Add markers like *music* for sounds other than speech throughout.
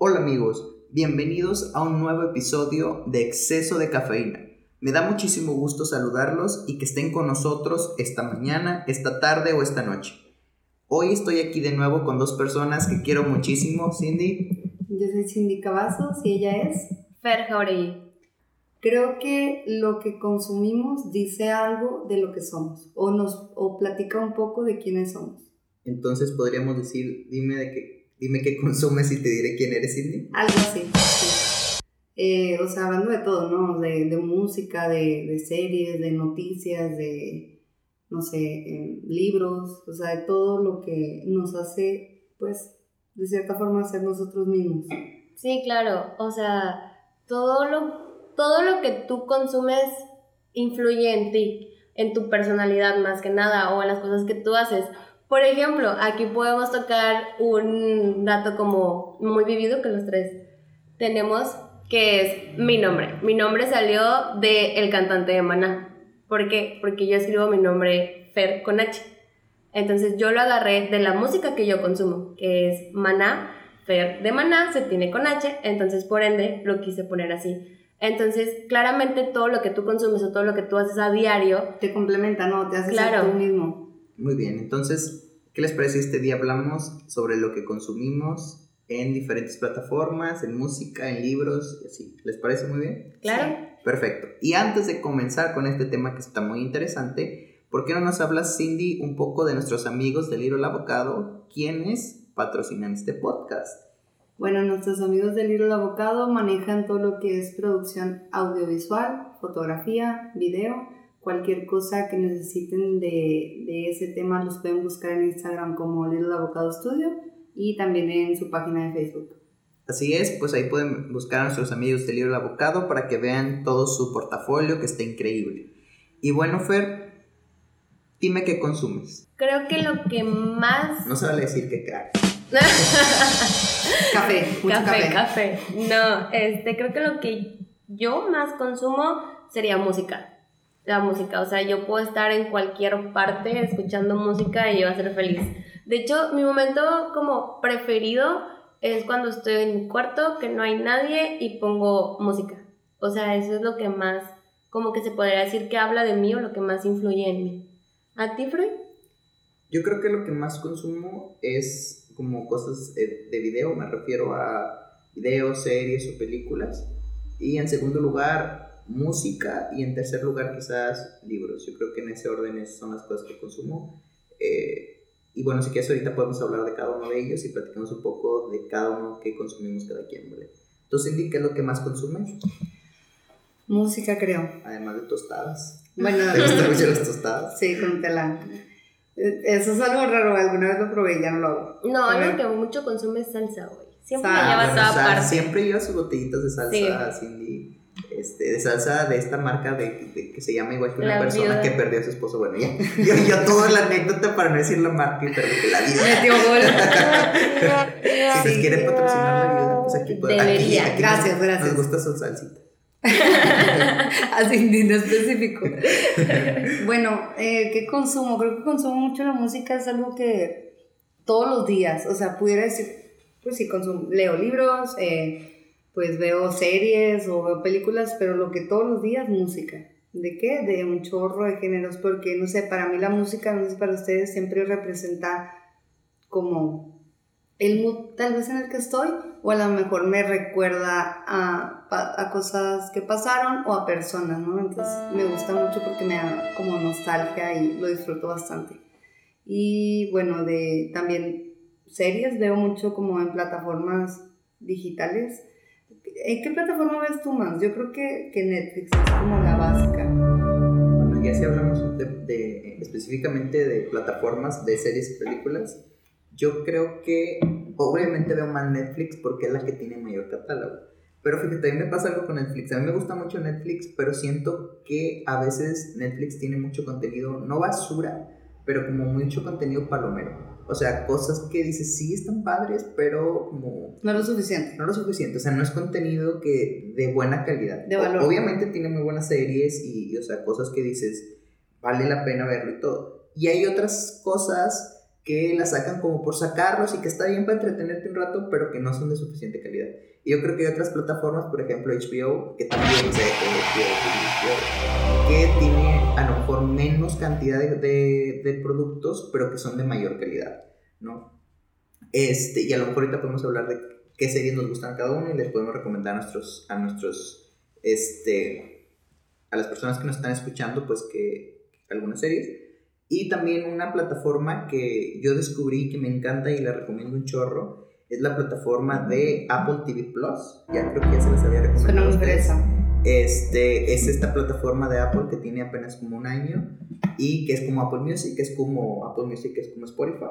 Hola amigos, bienvenidos a un nuevo episodio de Exceso de Cafeína. Me da muchísimo gusto saludarlos y que estén con nosotros esta mañana, esta tarde o esta noche. Hoy estoy aquí de nuevo con dos personas que quiero muchísimo, Cindy. Yo soy Cindy Cavazos y ella es Fer Jauregui. Creo que lo que consumimos dice algo de lo que somos o nos o platica un poco de quiénes somos. Entonces podríamos decir, dime de qué Dime qué consumes y te diré quién eres, Cindy. Algo así, sí. Eh, o sea, hablando de todo, ¿no? De, de música, de, de, series, de noticias, de, no sé, eh, libros, o sea, de todo lo que nos hace, pues, de cierta forma ser nosotros mismos. Sí, claro, o sea, todo lo, todo lo que tú consumes influye en ti, en tu personalidad más que nada, o en las cosas que tú haces. Por ejemplo, aquí podemos tocar un dato como muy vivido que los tres tenemos, que es mi nombre. Mi nombre salió del el cantante de Maná. ¿Por qué? Porque yo escribo mi nombre Fer con H. Entonces yo lo agarré de la música que yo consumo, que es Maná, Fer de Maná, se tiene con H, entonces por ende lo quise poner así. Entonces, claramente todo lo que tú consumes o todo lo que tú haces a diario te complementa, ¿no? Te haces claro. tú mismo. Muy bien, entonces, ¿qué les parece? Este día hablamos sobre lo que consumimos en diferentes plataformas, en música, en libros, y así. ¿Les parece muy bien? Claro. Perfecto. Y antes de comenzar con este tema que está muy interesante, ¿por qué no nos hablas, Cindy, un poco de nuestros amigos del Libro El Abocado, quienes patrocinan este podcast? Bueno, nuestros amigos del Libro El Abocado manejan todo lo que es producción audiovisual, fotografía, video Cualquier cosa que necesiten de, de ese tema los pueden buscar en Instagram como Little Avocado Studio y también en su página de Facebook. Así es, pues ahí pueden buscar a nuestros amigos de Little Avocado para que vean todo su portafolio que está increíble. Y bueno, Fer, dime qué consumes. Creo que lo que más... No se vale decir que crack. *laughs* café, mucho café, café. No, este, creo que lo que yo más consumo sería música la música. O sea, yo puedo estar en cualquier parte escuchando música y yo voy a ser feliz. De hecho, mi momento como preferido es cuando estoy en mi cuarto, que no hay nadie y pongo música. O sea, eso es lo que más, como que se podría decir que habla de mí o lo que más influye en mí. ¿A ti, Freud? Yo creo que lo que más consumo es como cosas de video, me refiero a videos, series o películas. Y en segundo lugar, música y en tercer lugar quizás libros. Yo creo que en ese orden son las cosas que consumo. Eh, y bueno, si quieres ahorita podemos hablar de cada uno de ellos y platicamos un poco de cada uno que consumimos cada quien, ¿vale? Entonces, Cindy, ¿qué es lo que más consumes? Música, creo. Además de tostadas. Bueno, ¿Te gustan mucho las tostadas? Sí, con tela. Eso es algo raro, alguna vez lo probé y ya no lo hago. No, lo que mucho consume es salsa, güey. Siempre lleva toda parte. Siempre lleva sus botellitas de salsa, Cindy este, de salsa de esta marca de, que se llama igual que una persona que perdió a su esposo. Bueno, ya, *laughs* yo, yo toda la anécdota para no decir la marca y perdí la vida. Metió gol. *laughs* si les quieren patrocinar la vida, pues aquí pueden. Debería. Aquí, gracias, gracias. Nos gusta su salsita. *laughs* Así en específico. bueno, eh, ¿qué consumo? Creo que consumo mucho la música, es algo que todos los días, o sea, pudiera decir, pues sí, consumo, leo libros, eh, pues veo series o veo películas, pero lo que todos los días, música. ¿De qué? De un chorro de géneros, porque no sé, para mí la música, no sé, para ustedes siempre representa como el mood tal vez en el que estoy, o a lo mejor me recuerda a, a cosas que pasaron o a personas, ¿no? Entonces me gusta mucho porque me da como nostalgia y lo disfruto bastante. Y bueno, de también series veo mucho como en plataformas digitales ¿En qué plataforma ves tú más? Yo creo que, que Netflix es como la básica. Bueno, ya si hablamos de, específicamente de plataformas, de series y películas, yo creo que obviamente veo más Netflix porque es la que tiene mayor catálogo. Pero fíjate, a mí me pasa algo con Netflix. A mí me gusta mucho Netflix, pero siento que a veces Netflix tiene mucho contenido, no basura, pero como mucho contenido palomero. O sea, cosas que dices, sí están padres, pero como... No lo suficiente. No lo suficiente. O sea, no es contenido que de buena calidad. De valor. Obviamente tiene muy buenas series y, o sea, cosas que dices, vale la pena verlo y todo. Y hay otras cosas que la sacan como por sacarlos y que está bien para entretenerte un rato, pero que no son de suficiente calidad. Y yo creo que hay otras plataformas, por ejemplo HBO, que también sé que, que tiene a lo mejor menos cantidad de, de, de, productos, pero que son de mayor calidad, ¿no? Este, y a lo mejor ahorita podemos hablar de qué series nos gustan cada uno y les podemos recomendar a nuestros, a nuestros, este, a las personas que nos están escuchando, pues que algunas series. Y también una plataforma que yo descubrí que me encanta y la recomiendo un chorro, es la plataforma de Apple TV Plus. Ya creo que ya se les había recomendado. Este, es esta plataforma de Apple que tiene apenas como un año y que es como Apple Music, que es como Apple Music, que es como Spotify.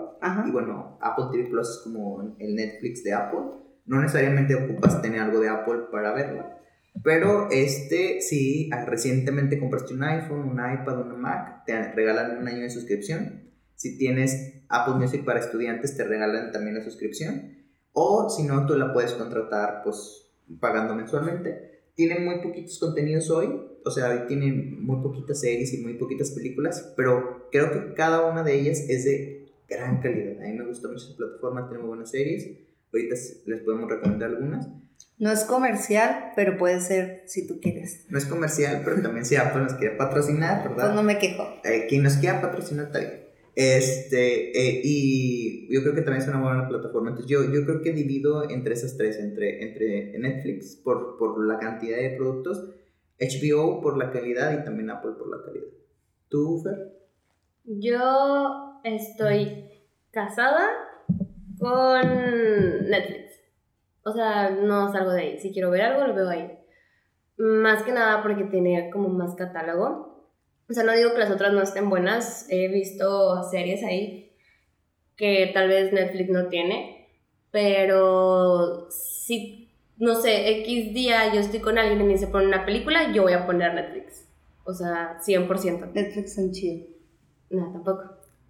Y bueno, Apple TV Plus es como el Netflix de Apple. No necesariamente ocupas tener algo de Apple para verla. Pero este, si ah, recientemente compraste un iPhone, un iPad, una Mac, te regalan un año de suscripción. Si tienes Apple Music para estudiantes, te regalan también la suscripción. O si no, tú la puedes contratar pues pagando mensualmente. Tiene muy poquitos contenidos hoy, o sea, hoy tiene muy poquitas series y muy poquitas películas, pero creo que cada una de ellas es de gran calidad. A mí me gusta mucho esa plataforma, tiene muy buenas series. Ahorita les podemos recomendar algunas. No es comercial, pero puede ser si tú quieres. No es comercial, pero también si Apple nos quiere patrocinar, ¿verdad? Pues no me quejo. Eh, quien nos quiera patrocinar bien. Este, eh, y yo creo que también es una buena plataforma. Entonces, yo, yo creo que divido entre esas tres, entre, entre Netflix por, por la cantidad de productos, HBO por la calidad y también Apple por la calidad. ¿Tú, Fer? Yo estoy casada con Netflix. O sea, no salgo de ahí. Si quiero ver algo, lo veo ahí. Más que nada porque tiene como más catálogo. O sea, no digo que las otras no estén buenas. He visto series ahí que tal vez Netflix no tiene. Pero si, no sé, X día yo estoy con alguien y me dice poner una película, yo voy a poner Netflix. O sea, 100%. Netflix en chido. No, tampoco.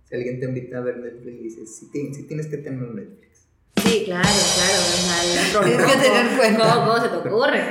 Si alguien te invita a ver Netflix y dices, si, tienes que tener Netflix. Sí, claro, claro. Tienes que tener cuenta. ¿Cómo, se te ocurre?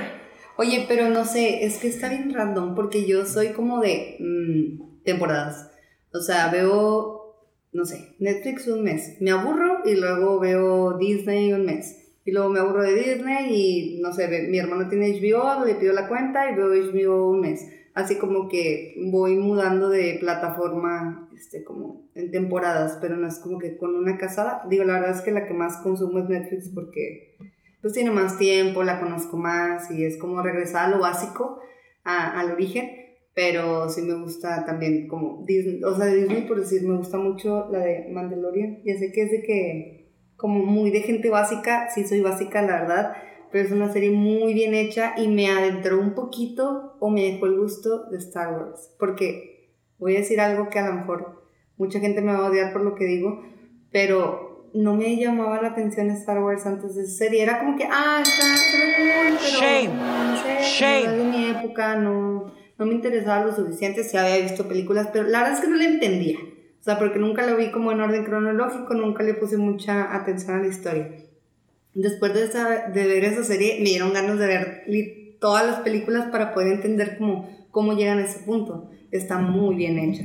Oye, pero no sé, es que está bien random porque yo soy como de mm, temporadas. O sea, veo, no sé, Netflix un mes, me aburro y luego veo Disney un mes. Y luego me aburro de Disney y, no sé, mi hermano tiene HBO, le pido la cuenta y veo HBO un mes así como que voy mudando de plataforma, este, como en temporadas, pero no es como que con una casada. Digo, la verdad es que la que más consumo es Netflix porque pues tiene más tiempo, la conozco más y es como regresar a lo básico, a, al origen, pero sí me gusta también como Disney, o sea, Disney por decir, me gusta mucho la de Mandalorian, ya sé que es de que como muy de gente básica, sí soy básica, la verdad, pero es una serie muy bien hecha y me adentró un poquito o me dejó el gusto de Star Wars. Porque voy a decir algo que a lo mejor mucha gente me va a odiar por lo que digo, pero no me llamaba la atención Star Wars antes de esa serie. Era como que, ah, está, pero Shame. no sé, Shame. de mi época no, no me interesaba lo suficiente, si había visto películas, pero la verdad es que no la entendía. O sea, porque nunca la vi como en orden cronológico, nunca le puse mucha atención a la historia. Después de, de ver esa serie, me dieron ganas de ver todas las películas para poder entender cómo, cómo llegan a ese punto. Está muy bien hecha.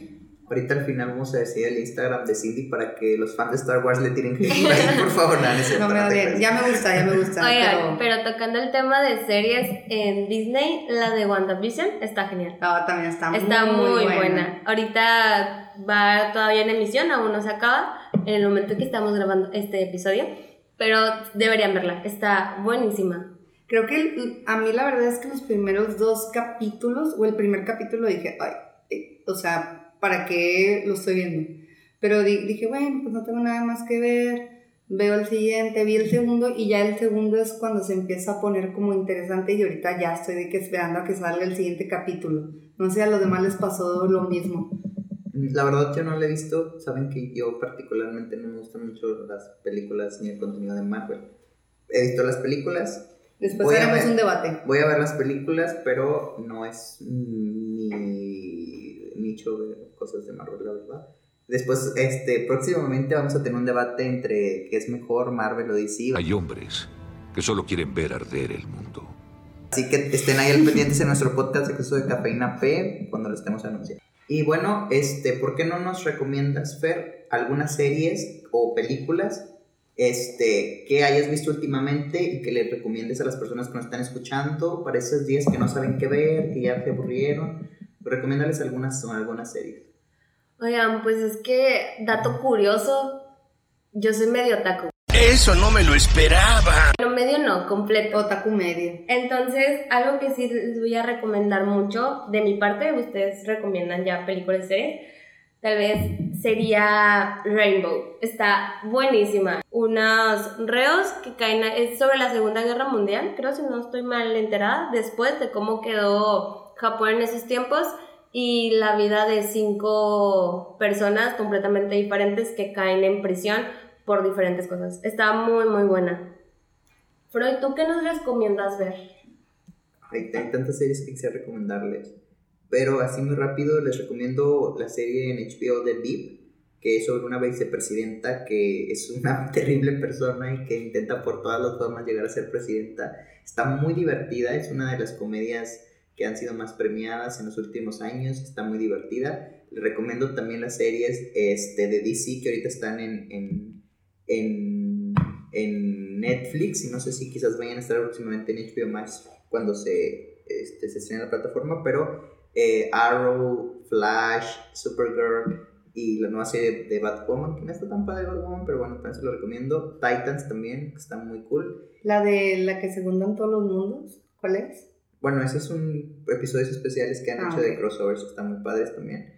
Ahorita al final vamos a decir el Instagram de Cindy para que los fans de Star Wars le tiren que *laughs* por favor. No, no me bien. Ya me gusta, ya me gusta. Oigan, pero... tocando el tema de series en Disney, la de WandaVision está genial. Ah, también está, está muy, muy buena. buena. Ahorita va todavía en emisión, aún no se acaba, en el momento que estamos grabando este episodio pero deberían verla, está buenísima. Creo que a mí la verdad es que los primeros dos capítulos, o el primer capítulo dije, ay, eh, o sea, ¿para qué lo estoy viendo? Pero dije, bueno, pues no tengo nada más que ver, veo el siguiente, vi el segundo y ya el segundo es cuando se empieza a poner como interesante y ahorita ya estoy de que esperando a que salga el siguiente capítulo. No sé, a los demás les pasó lo mismo. La verdad yo no la he visto, saben que yo particularmente no me gustan mucho las películas ni el contenido de Marvel. He visto las películas. Después haremos un debate. Voy a ver las películas, pero no es mi nicho de cosas de Marvel, la verdad. Después, este, próximamente vamos a tener un debate entre qué es mejor, Marvel o DC. Hay hombres que solo quieren ver arder el mundo. Así que estén ahí al pendientes en nuestro podcast de Cafeína P cuando lo estemos anunciando. Y bueno, este, ¿por qué no nos recomiendas, Fer, algunas series o películas este, que hayas visto últimamente y que le recomiendes a las personas que nos están escuchando para esos días que no saben qué ver, que ya se aburrieron. Recomiéndales algunas, algunas series. Oigan, pues es que, dato curioso, yo soy medio taco. Eso no me lo esperaba. Bueno, medio no, completo. Otaku medio. Entonces, algo que sí les voy a recomendar mucho, de mi parte, ustedes recomiendan ya películas y series, tal vez sería Rainbow. Está buenísima. Unos reos que caen, es sobre la Segunda Guerra Mundial, creo si no estoy mal enterada, después de cómo quedó Japón en esos tiempos y la vida de cinco personas completamente diferentes que caen en prisión por diferentes cosas. Está muy, muy buena. Freud, ¿tú qué nos recomiendas ver? Hay, hay tantas series que quisiera recomendarles. Pero así muy rápido les recomiendo la serie en HBO de VIP, que es sobre una vicepresidenta que es una *laughs* terrible persona y que intenta por todas las formas llegar a ser presidenta. Está muy divertida, es una de las comedias que han sido más premiadas en los últimos años, está muy divertida. Les recomiendo también las series este, de DC que ahorita están en, en, en, en Netflix y no sé si quizás vayan a estar próximamente en HBO Max cuando se, este, se estrene la plataforma, pero eh, Arrow, Flash, Supergirl y la nueva serie de Batwoman, que no está tan padre Batwoman, pero bueno, también se lo recomiendo. Titans también, que está muy cool. La de la que se juntan todos los mundos, ¿cuál es? Bueno, esos son episodios especiales que han Ah, hecho de crossovers, que están muy padres también.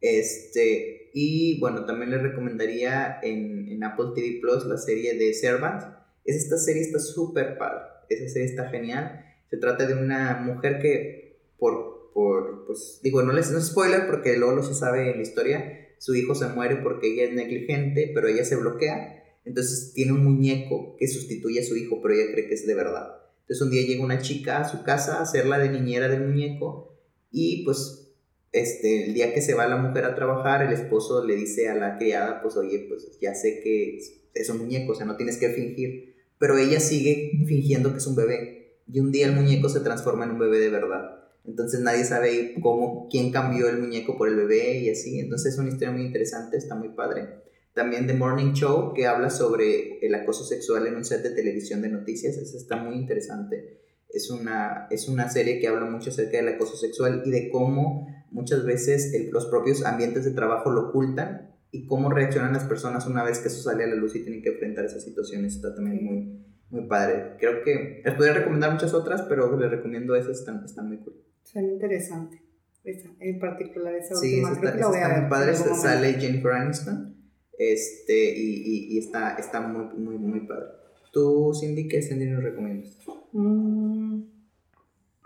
Este, y bueno, también les recomendaría en, en Apple TV Plus la serie de Servant. Es, esta serie está súper padre, esa serie está genial. Se trata de una mujer que, por, por pues digo, no les no spoiler porque luego lo se sabe en la historia, su hijo se muere porque ella es negligente, pero ella se bloquea. Entonces tiene un muñeco que sustituye a su hijo, pero ella cree que es de verdad. Entonces un día llega una chica a su casa a hacerla de niñera del muñeco y pues este, el día que se va la mujer a trabajar, el esposo le dice a la criada, pues oye, pues ya sé que es un muñeco, o sea, no tienes que fingir, pero ella sigue fingiendo que es un bebé y un día el muñeco se transforma en un bebé de verdad. Entonces nadie sabe cómo, quién cambió el muñeco por el bebé y así. Entonces es una historia muy interesante, está muy padre. También The Morning Show, que habla sobre el acoso sexual en un set de televisión de noticias, esa está muy interesante. Es una, es una serie que habla mucho acerca del acoso sexual y de cómo muchas veces el- los propios ambientes de trabajo lo ocultan y cómo reaccionan las personas una vez que eso sale a la luz y tienen que enfrentar esas situaciones. Está también muy, muy padre. Creo que les podría recomendar muchas otras, pero les recomiendo esas, están, están muy cool. Suena interesante. Esa, en particular esa Sí, última. creo está, que la a está ver. muy padre. Sale. Jennifer Aniston. Este, y, y, y está, está muy, muy, muy padre. ¿Tú, Cindy, qué serie nos recomiendas? Mm,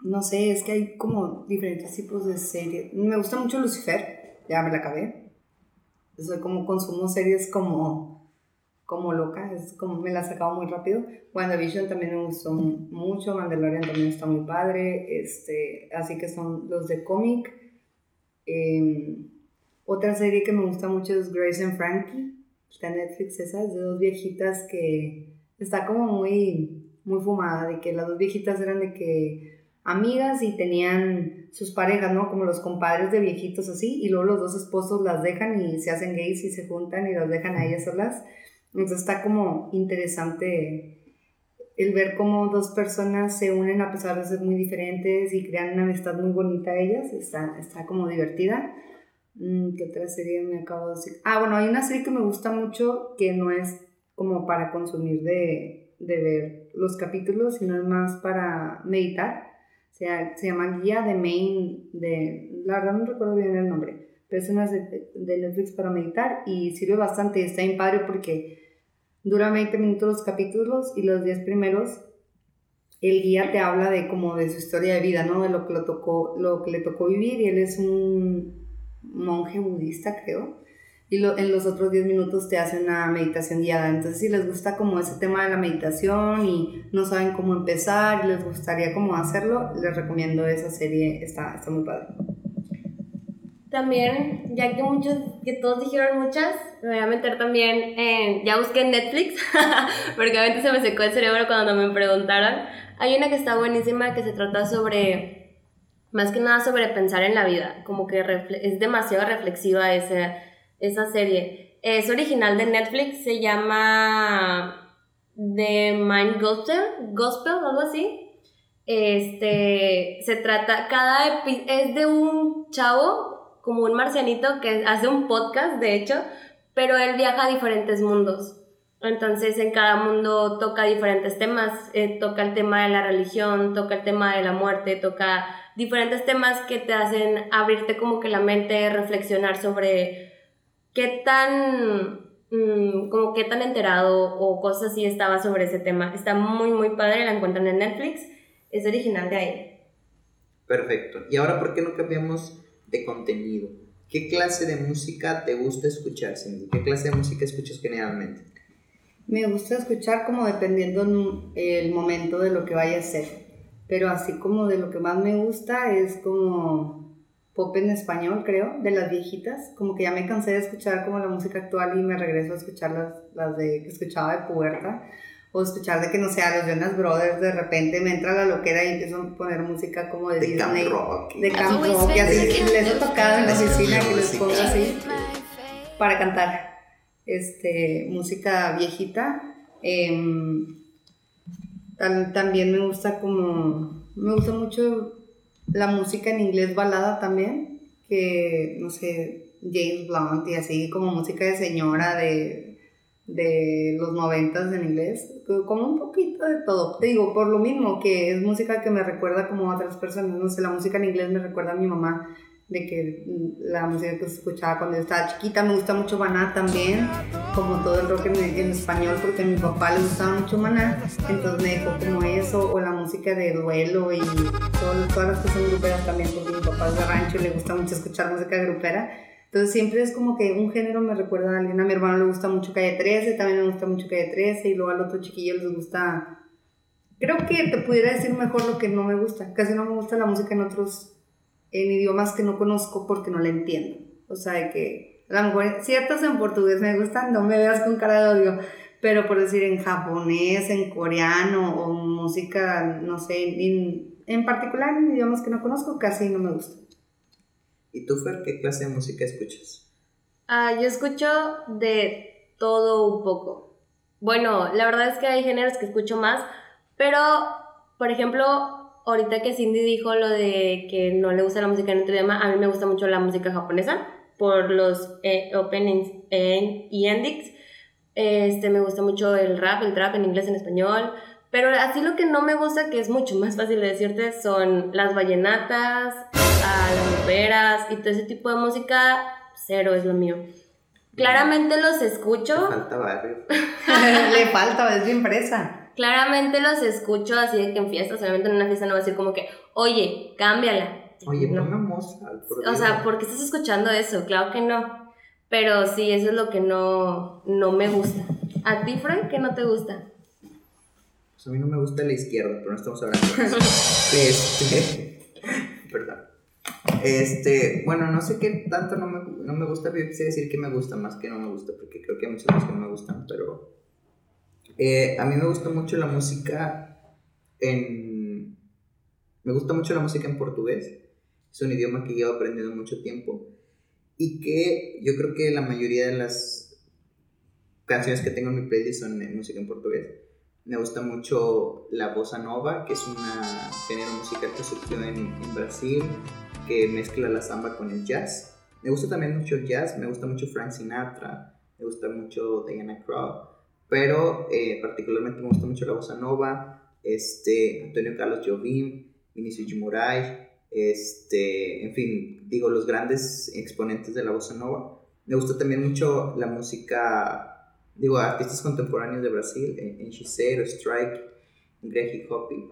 no sé, es que hay como diferentes tipos de series. Me gusta mucho Lucifer, ya me la acabé. Soy como consumo series como, como loca, es como me la he muy rápido. WandaVision también me gustó mucho, Mandalorian también está muy padre, este, así que son los de cómic. Em, otra serie que me gusta mucho es Grace and Frankie, está en Netflix esa, es de dos viejitas que está como muy, muy fumada, de que las dos viejitas eran de que amigas y tenían sus parejas, ¿no? Como los compadres de viejitos así, y luego los dos esposos las dejan y se hacen gays y se juntan y las dejan a ellas solas. Entonces está como interesante el ver cómo dos personas se unen a pesar de ser muy diferentes y crean una amistad muy bonita ellas, está, está como divertida. Mm, ¿Qué otra serie me acabo de decir? Ah, bueno, hay una serie que me gusta mucho que no es como para consumir de, de ver los capítulos, sino es más para meditar. Sea, se llama Guía de Main, de, la verdad no recuerdo bien el nombre, pero es una de, Netflix para meditar y sirve bastante, está bien padre porque dura 20 minutos los capítulos y los 10 primeros el guía te habla de como de su historia de vida, ¿no? De lo que, lo tocó, lo que le tocó vivir y él es un monje budista, creo. Y lo- en los otros 10 minutos te hace una meditación guiada. Entonces, si les gusta como ese tema de la meditación y no saben cómo empezar y les gustaría cómo hacerlo, les recomiendo esa serie, está, está muy padre. También, ya que muchos, que todos dijeron muchas, me voy a meter también en, ya busqué en Netflix, *laughs* porque obviamente se me secó el cerebro cuando me preguntaron. Hay una que está buenísima que se trata sobre, más que nada sobre pensar en la vida, como que es demasiado reflexiva esa, esa serie. Es original de Netflix, se llama The Mind Gospel, Gospel, algo así. Este, se trata, cada epi- es de un chavo, como un marcianito, que hace un podcast, de hecho, pero él viaja a diferentes mundos. Entonces en cada mundo toca diferentes temas, eh, toca el tema de la religión, toca el tema de la muerte, toca diferentes temas que te hacen abrirte como que la mente, reflexionar sobre qué tan, mm, como qué tan enterado o cosas así estaba sobre ese tema. Está muy, muy padre, la encuentran en Netflix, es original de ahí. Perfecto. Y ahora, ¿por qué no cambiamos de contenido? ¿Qué clase de música te gusta escuchar, Cindy? ¿Qué clase de música escuchas generalmente? Me gusta escuchar como dependiendo en el momento de lo que vaya a ser. Pero así como de lo que más me gusta es como pop en español, creo, de las viejitas. Como que ya me cansé de escuchar como la música actual y me regreso a escuchar las, las de, que escuchaba de puberta. O escuchar de que no sé, a los Jonas Brothers de repente me entra la loquera y empiezo a poner música como de, De camp Disney. rock. De camp rock y así. Les he tocado en la oficina que les pongo así para cantar este, música viejita. Em, tam- también me gusta como, me gusta mucho la música en inglés balada también, que no sé, James Blunt y así como música de señora de, de los noventas en inglés, como un poquito de todo. Te digo, por lo mismo que es música que me recuerda como a otras personas, no sé, la música en inglés me recuerda a mi mamá de que la música que escuchaba cuando yo estaba chiquita, me gusta mucho Maná también, como todo el rock en, en español, porque a mi papá le gustaba mucho Maná, entonces me dejó como eso, o la música de duelo y todo- todas las cosas gruperas también, porque mi papá es de rancho y le gusta mucho escuchar música grupera. Entonces siempre es como que un género me recuerda a alguien. A mi hermano le gusta mucho Calle 13, también me gusta mucho Calle 13, y luego al otro chiquillo les gusta... Creo que te pudiera decir mejor lo que no me gusta. Casi no me gusta la música en otros en idiomas que no conozco porque no la entiendo. O sea, de que a lo mejor ciertas en portugués me gustan, no me veas con cara de odio, pero por decir en japonés, en coreano o música, no sé, en, en particular en idiomas que no conozco, casi no me gusta. ¿Y tú, Fer, qué clase de música escuchas? Ah, yo escucho de todo un poco. Bueno, la verdad es que hay géneros que escucho más, pero, por ejemplo, ahorita que Cindy dijo lo de que no le gusta la música en otro idioma, a mí me gusta mucho la música japonesa por los eh, openings eh, y endings. Este, me gusta mucho el rap, el trap en inglés, en español. Pero así lo que no me gusta, que es mucho más *laughs* fácil de decirte, son las vallenatas, a las operas y todo ese tipo de música, cero es lo mío. Claramente los escucho, falta barrio. *laughs* Le falta, es bien presa. Claramente los escucho así de que en fiestas, obviamente en una fiesta no va a decir como que, oye, cámbiala. Oye, No. ponme Mozart, por O sea, ¿por qué estás escuchando eso? Claro que no. Pero sí, eso es lo que no, no me gusta. ¿A ti, Frank, qué no te gusta? Pues a mí no me gusta la izquierda, pero no estamos hablando de eso. *laughs* este. *laughs* Perdón. Este, bueno, no sé qué tanto no me, no me gusta, pero yo decir que me gusta más que no me gusta, porque creo que hay muchas cosas que no me gustan, pero eh, a mí me gusta mucho la música en... Me gusta mucho la música en portugués, es un idioma que llevo aprendiendo mucho tiempo y que yo creo que la mayoría de las canciones que tengo en mi playlist son en música en portugués. Me gusta mucho la bossa nova, que es un género musical que surgió en, en Brasil, que mezcla la samba con el jazz. Me gusta también mucho el jazz, me gusta mucho Frank Sinatra, me gusta mucho Diana Krall, pero eh, particularmente me gusta mucho la bossa nova, este, Antonio Carlos Jobim, Vinicius Moraes, este, en fin, digo, los grandes exponentes de la bossa nova. Me gusta también mucho la música, digo, artistas contemporáneos de Brasil, en, en Chisero, Strike, Greg Hoppy.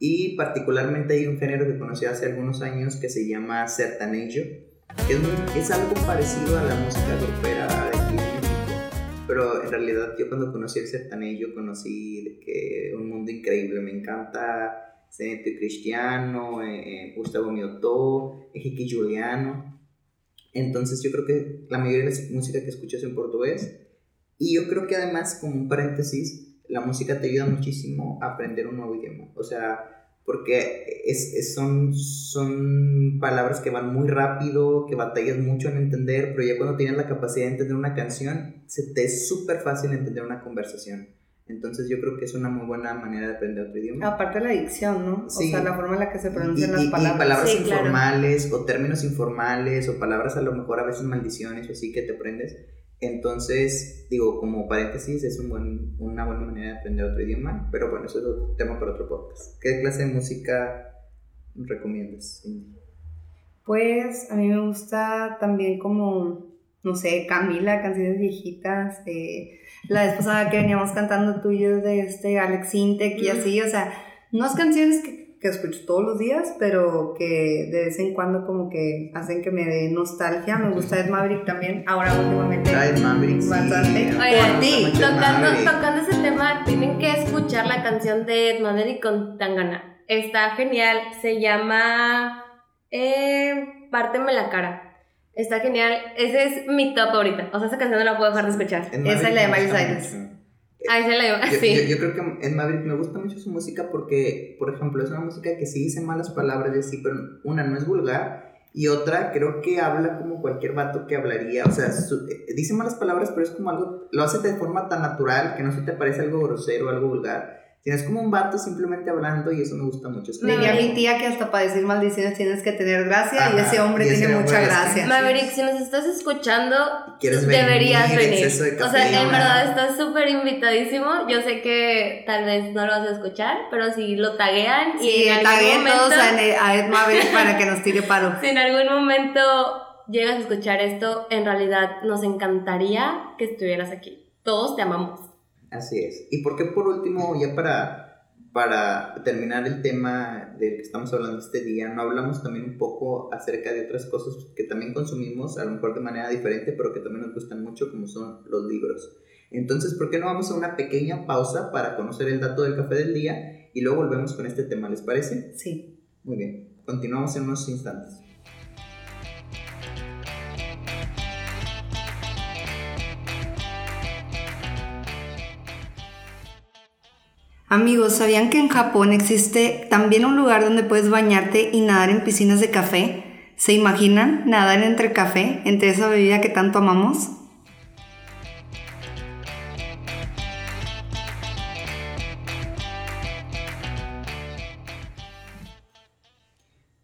Y particularmente hay un género que conocí hace algunos años que se llama sertanejo, que es, muy- es algo parecido a la música grupera de. Pero en realidad yo cuando conocí el sertanejo conocí de que un mundo increíble, me encanta Zenito Cristiano, eh, eh, Gustavo Miotó, Ejique Juliano. Entonces yo creo que la mayoría de la música que escucho es en portugués. Y yo creo que además, como un paréntesis, la música te ayuda muchísimo a aprender un nuevo idioma. O sea, porque es, es- son, son palabras que van muy rápido, que batallas mucho en entender, pero ya cuando tienes la capacidad de entender una canción, se te es súper fácil entender una conversación. Entonces yo creo que es una muy buena manera de aprender otro idioma. Aparte la dicción, ¿no? Sí. O sea, la forma en la que se pronuncian y, las y palabras. palabras Sí, claro. informales o términos informales o palabras a lo mejor a veces maldiciones o así que te aprendes. Entonces, digo, como paréntesis, es un buen, una buena manera de aprender otro idioma, pero bueno, eso es otro tema para otro podcast. ¿Qué clase de música recomiendas? Pues a mí me gusta también como, no sé, Camila, canciones viejitas. eh, la vez pasada que veníamos cantando tuyos de este Alex Intec y así, o sea, unas canciones que, que escucho todos los días, pero que de vez en cuando como que hacen que me dé nostalgia. Me gusta Ed Maverick también, ahora últimamente. Ed Maverick, sí. Bastante. Me Oigan, Ed Tocando, tocando ese tema, tienen que escuchar la canción de Ed Maverick con Tangana. Está genial, se llama eh, Párteme la cara. Está genial, ese es mi top ahorita. O sea, esa canción no la puedo dejar de escuchar. Esa es la de Miley Cyrus. Ahí se la lleva, Yo, sí. yo, yo creo que en Maverick me gusta mucho su música porque, por ejemplo, es una música que sí dice malas palabras y así, pero una no es vulgar y otra creo que habla como cualquier vato que hablaría, o sea, su- dice malas palabras, pero es como algo, lo hace de forma tan natural que no se te parece algo grosero, algo vulgar, sino es como un vato simplemente hablando y eso me gusta mucho. Es Diría mi tía que hasta para decir maldiciones tienes que tener gracia y ese hombre y ese tiene hombre mucha gracia. Maverick, si nos estás escuchando, ¿Quieres venir? deberías venir. De O sea, en verdad estás súper invitadísimo. Yo sé que tal vez no lo vas a escuchar, pero si lo taguean y Sí, en algún momento, todos a Ed Maverick *laughs* para que nos tire paro. si en algún momento llegas a escuchar esto, en realidad nos encantaría que estuvieras aquí. Todos te amamos. Así es. Y por qué por último, ya para, para terminar el tema del que estamos hablando este día, no hablamos también un poco acerca de otras cosas que también consumimos, a lo mejor de manera diferente, pero que también nos gustan mucho, como son los libros. Entonces, ¿por qué no vamos a una pequeña pausa para conocer el dato del café del día y luego volvemos con este tema, ¿les parece? Sí. Muy bien, continuamos en unos instantes. Amigos, ¿sabían que en Japón existe también un lugar donde puedes bañarte y nadar en piscinas de café? ¿Se imaginan nadar entre café, entre esa bebida que tanto amamos?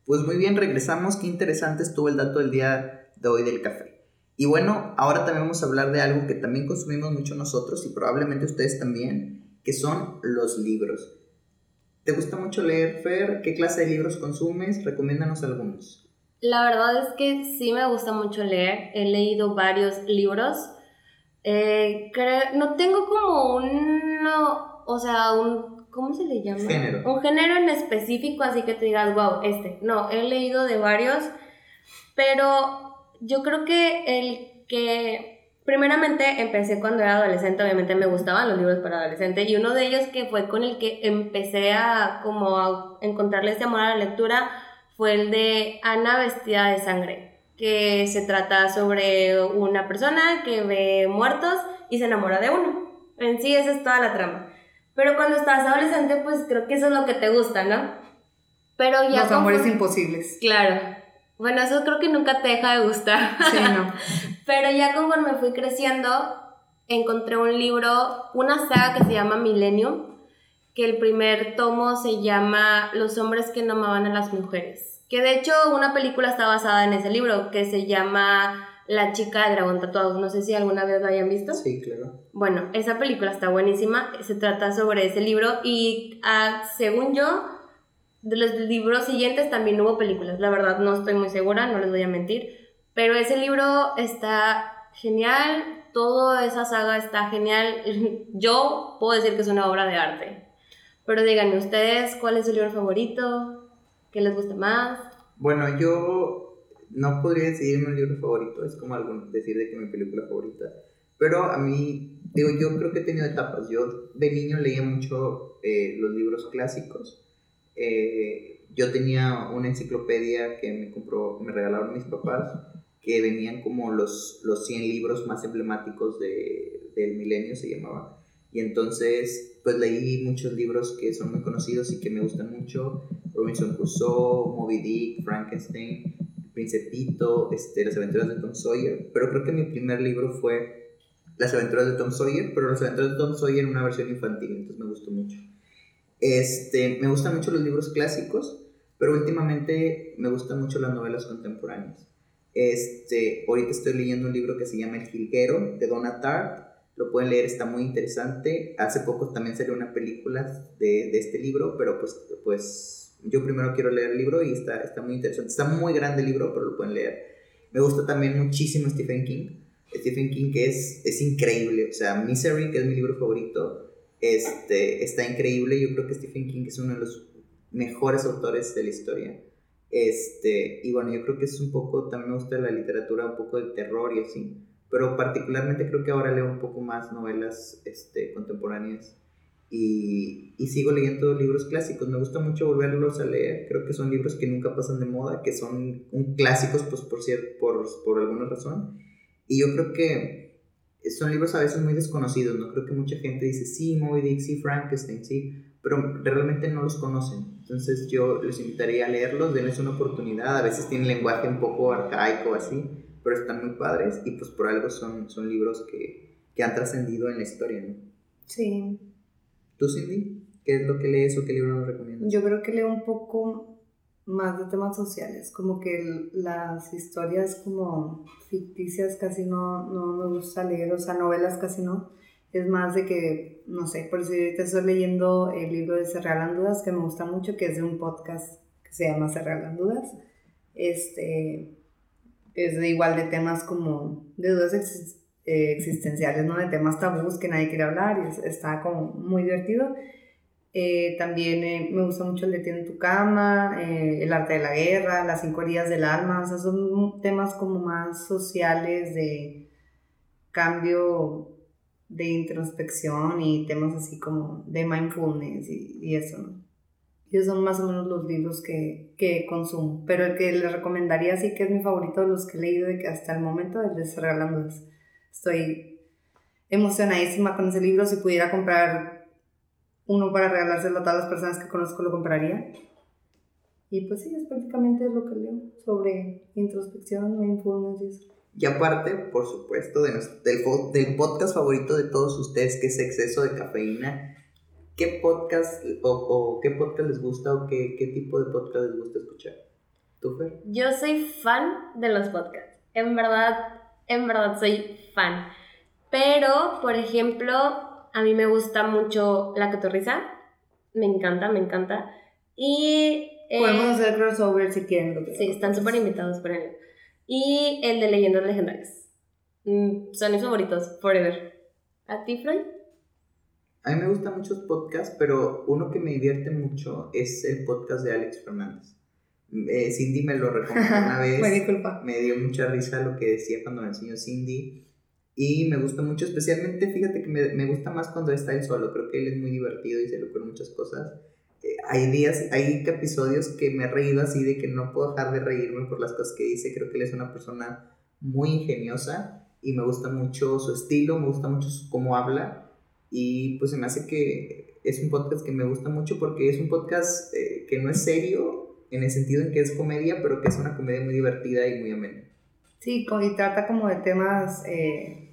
Pues muy bien, regresamos. Qué interesante estuvo el dato del día de hoy del café. Y bueno, ahora también vamos a hablar de algo que también consumimos mucho nosotros y probablemente ustedes también, que son los libros. ¿Te gusta mucho leer, Fer? ¿Qué clase de libros consumes? Recomiéndanos algunos. La verdad es que sí me gusta mucho leer. He leído varios libros. Eh, cre- no tengo como un, no, o sea, un, ¿cómo se le llama? Género. Un género en específico, así que te digas, wow, este. No, he leído de varios, pero yo creo que el que, primeramente empecé cuando era adolescente, obviamente me gustaban los libros para adolescente, y uno de ellos que fue con el que empecé a como a encontrarle este amor a la lectura fue el de Ana vestida de sangre que se trata sobre una persona que ve muertos y se enamora de uno. En sí, esa es toda la trama. Pero cuando estás adolescente, pues creo que eso es lo que te gusta, ¿no? Pero ya... Los amores imposibles. Claro. Bueno, eso creo que nunca te deja de gustar. Sí, no. *laughs* Pero ya conforme fui creciendo, encontré un libro, una saga que se llama Millennium, que el primer tomo se llama Los hombres que no amaban a las mujeres. Que de hecho una película está basada en ese libro, que se llama La chica del dragón tatuado. No sé si alguna vez lo hayan visto. Sí, claro. Bueno, esa película está buenísima. Se trata sobre ese libro y ah, según yo, de los libros siguientes también hubo películas. La verdad no estoy muy segura, no les voy a mentir. Pero ese libro está genial, toda esa saga está genial. *laughs* Yo puedo decir que es una obra de arte. Pero díganme ustedes, ¿cuál es su libro favorito? ¿Qué les gusta más? Bueno, yo no podría decidirme un libro favorito, es como algún, decir de que mi película favorita. Pero a mí, digo, yo creo que he tenido etapas. Yo de niño leía mucho eh, los libros clásicos. Eh, yo tenía una enciclopedia que me compró, me regalaron mis papás, que venían como los, los 100 libros más emblemáticos de, del milenio, se llamaba. Y entonces, pues leí muchos libros que son muy conocidos y que me gustan mucho. Robinson Crusoe, Moby Dick, Frankenstein, Principito, este, Las aventuras de Tom Sawyer. Pero creo que mi primer libro fue Las aventuras de Tom Sawyer, pero Las aventuras de Tom Sawyer en una versión infantil, entonces me gustó mucho. Este, me gustan mucho los libros clásicos, pero últimamente me gustan mucho las novelas contemporáneas. Este, ahorita estoy leyendo un libro que se llama El Jilguero de Donna Tartt. Lo pueden leer, está muy interesante. Hace poco también salió una película de, de este libro, pero pues, pues yo primero quiero leer el libro y está, está muy interesante. Está muy grande el libro, pero lo pueden leer. Me gusta también muchísimo Stephen King. Stephen King que es, es increíble. O sea, Misery, que es mi libro favorito, este, está increíble. Yo creo que Stephen King es uno de los mejores autores de la historia. Este, y bueno, yo creo que es un poco, también me gusta la literatura, un poco de terror y así, pero particularmente creo que ahora leo un poco más novelas este, contemporáneas y, y, sigo leyendo libros clásicos, me gusta mucho volverlos a leer, creo que son libros que nunca pasan de moda, que son un clásicos pues por, por, por alguna razón, y yo creo que son libros a veces muy desconocidos, ¿no? Creo que mucha gente dice, sí, Moby Dick, sí, Frankenstein, sí, pero realmente no los conocen. Entonces yo les invitaría a leerlos, denles una oportunidad. A veces tienen lenguaje un poco arcaico así, pero están muy padres y pues por algo son, son libros que, que han trascendido en la historia, ¿no? Sí. ¿Tú, Cindy? ¿Qué es lo que lees o qué libro nos recomiendas? Yo creo que leo un poco más de temas sociales, como que las historias como ficticias casi no, no me gusta leer, o sea, novelas casi no es más de que, no sé, por si ahorita estoy leyendo el libro de Se Regalan Dudas, que me gusta mucho, que es de un podcast que se llama Se Regalan Dudas. Este, es de igual de temas como de dudas eh, existenciales, ¿no? De temas tabús que nadie quiere hablar y está como muy divertido. Eh, también eh, me gusta mucho el de Tiene tu cama, el arte de la guerra, las cinco heridas del alma, o sea, son temas como más sociales de cambio de introspección y temas así como de mindfulness y, y eso, ¿no? Esos son más o menos los libros que, que, consumo, pero el que les recomendaría sí que es mi favorito de los que he leído de que hasta el momento es de Regalando. Estoy emocionadísima con ese libro, si pudiera comprar uno para regalárselo a todas las personas que conozco lo compraría. Y pues sí, es prácticamente lo que leo sobre introspección, mindfulness y eso. Y aparte, por supuesto, de del, del, podcast favorito de todos ustedes, que es Exceso de Cafeína, ¿qué podcast o, qué podcast les gusta o qué, qué, tipo de podcast les gusta escuchar? ¿Tú, Fer? Yo soy fan de los podcasts. En verdad, en verdad soy fan. Pero, por ejemplo, a mí me gusta mucho La Cotorrisa. Me encanta, me encanta. Y... Eh, Podemos hacer crossover si quieren. sí, están súper invitados por él y el de leyendas legendarias. Mm, son mis favoritos, forever. ¿A ti, Floyd? A mí me gustan muchos podcasts, pero uno que me divierte mucho es el podcast de Alex Fernández. Eh, Cindy me lo recomendó *laughs* una vez. me disculpa. Me dio mucha risa lo que decía cuando me enseñó Cindy. Y me gusta mucho, especialmente, fíjate que me, me gusta más cuando está él solo. Creo que él es muy divertido y se le ocurren muchas cosas hay días, hay episodios que me he reído así de que no puedo dejar de reírme por las cosas que dice. Creo que él es una persona muy ingeniosa y me gusta mucho su estilo, me gusta mucho cómo habla y pues se me hace que es un podcast que me gusta mucho porque es un podcast eh, que no es serio en el sentido en que es comedia, pero que es una comedia muy divertida y muy amena. Sí, y trata como de temas eh,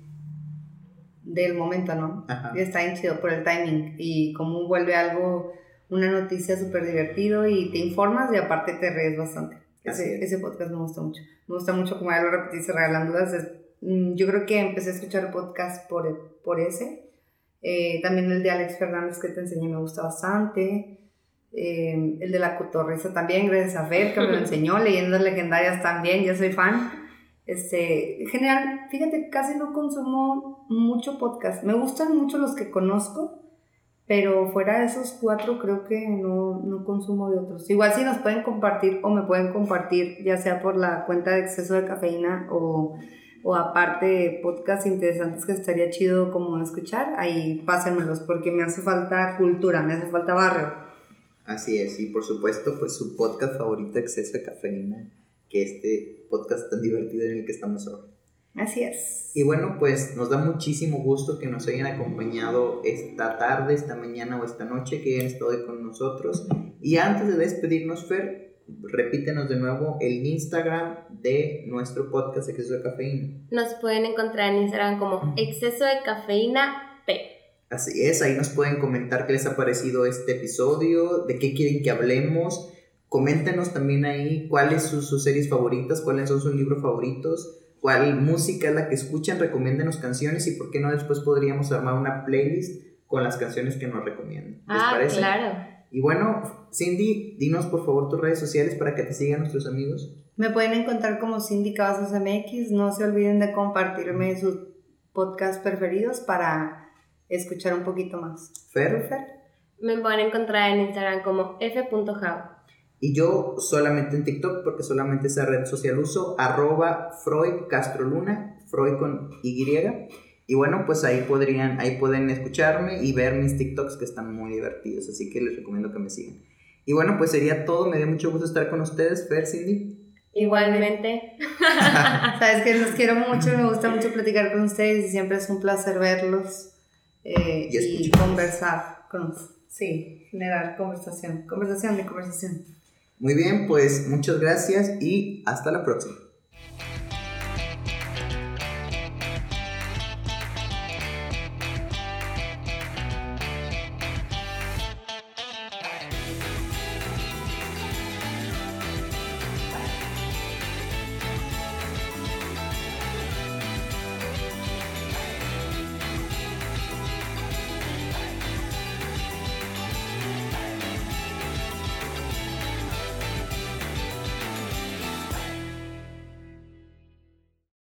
del momento, ¿no? Y está bien chido por el timing y cómo vuelve algo una noticia súper divertido y te informas y aparte te rees bastante. Ese, ese, podcast me gusta mucho. Me gusta mucho como ya lo repetí, se regalan dudas. Mm, yo creo que empecé a escuchar el podcast por, por ese. Eh, también el de Alex Fernández que te enseñé me gusta bastante. Eh, el de la cotorriza también, gracias a Fer que me lo *laughs* enseñó. Leyendas legendarias también, yo soy fan. Este, en general, fíjate, casi no consumo mucho podcast. Me gustan mucho los que conozco pero fuera de esos cuatro creo que no, no, consumo de otros. Igual si nos pueden compartir o me pueden compartir, ya sea por la cuenta de exceso de cafeína o, o aparte podcasts interesantes que estaría chido como escuchar, ahí pásenmelos porque me hace falta cultura, me hace falta barrio. Así es, y por supuesto pues su podcast favorito exceso de cafeína, que este podcast tan divertido en el que estamos ahora. Así es. Y bueno, pues nos da muchísimo gusto que nos hayan acompañado esta tarde, esta mañana o esta noche, que hayan estado hoy con nosotros. Y antes de despedirnos, Fer, repítenos de nuevo el Instagram de nuestro podcast Exceso de Cafeína. Nos pueden encontrar en Instagram como Exceso de Cafeína P. Así es, ahí nos pueden comentar qué les ha parecido este episodio, de qué quieren que hablemos. Coméntenos también ahí cuáles son sus series favoritas, cuáles son sus libros favoritos cuál música es la que escuchan, recomiéndenos canciones y por qué no después podríamos armar una playlist con las canciones que nos recomiendan. ¿Les ah, parece? claro. Y bueno, Cindy, dinos por favor tus redes sociales para que te sigan nuestros amigos. Me pueden encontrar como Cindy Cavazos MX. No se olviden de compartirme sus podcasts preferidos para escuchar un poquito más. Fer. Fer? Me pueden encontrar en Instagram como f.how. Y yo solamente en TikTok, porque solamente esa red social uso, arroba Freud Castro Luna, Freud con Y. Y bueno, pues ahí podrían, ahí pueden escucharme y ver mis TikToks que están muy divertidos, así que les recomiendo que me sigan. Y bueno, pues sería todo, me dio mucho gusto estar con ustedes, Fer, Cindy. Igualmente. *laughs* Sabes que los quiero mucho, me gusta mucho platicar con ustedes y siempre es un placer verlos eh, y, y conversar con Sí, generar conversación, conversación de conversación. Muy bien, pues muchas gracias y hasta la próxima.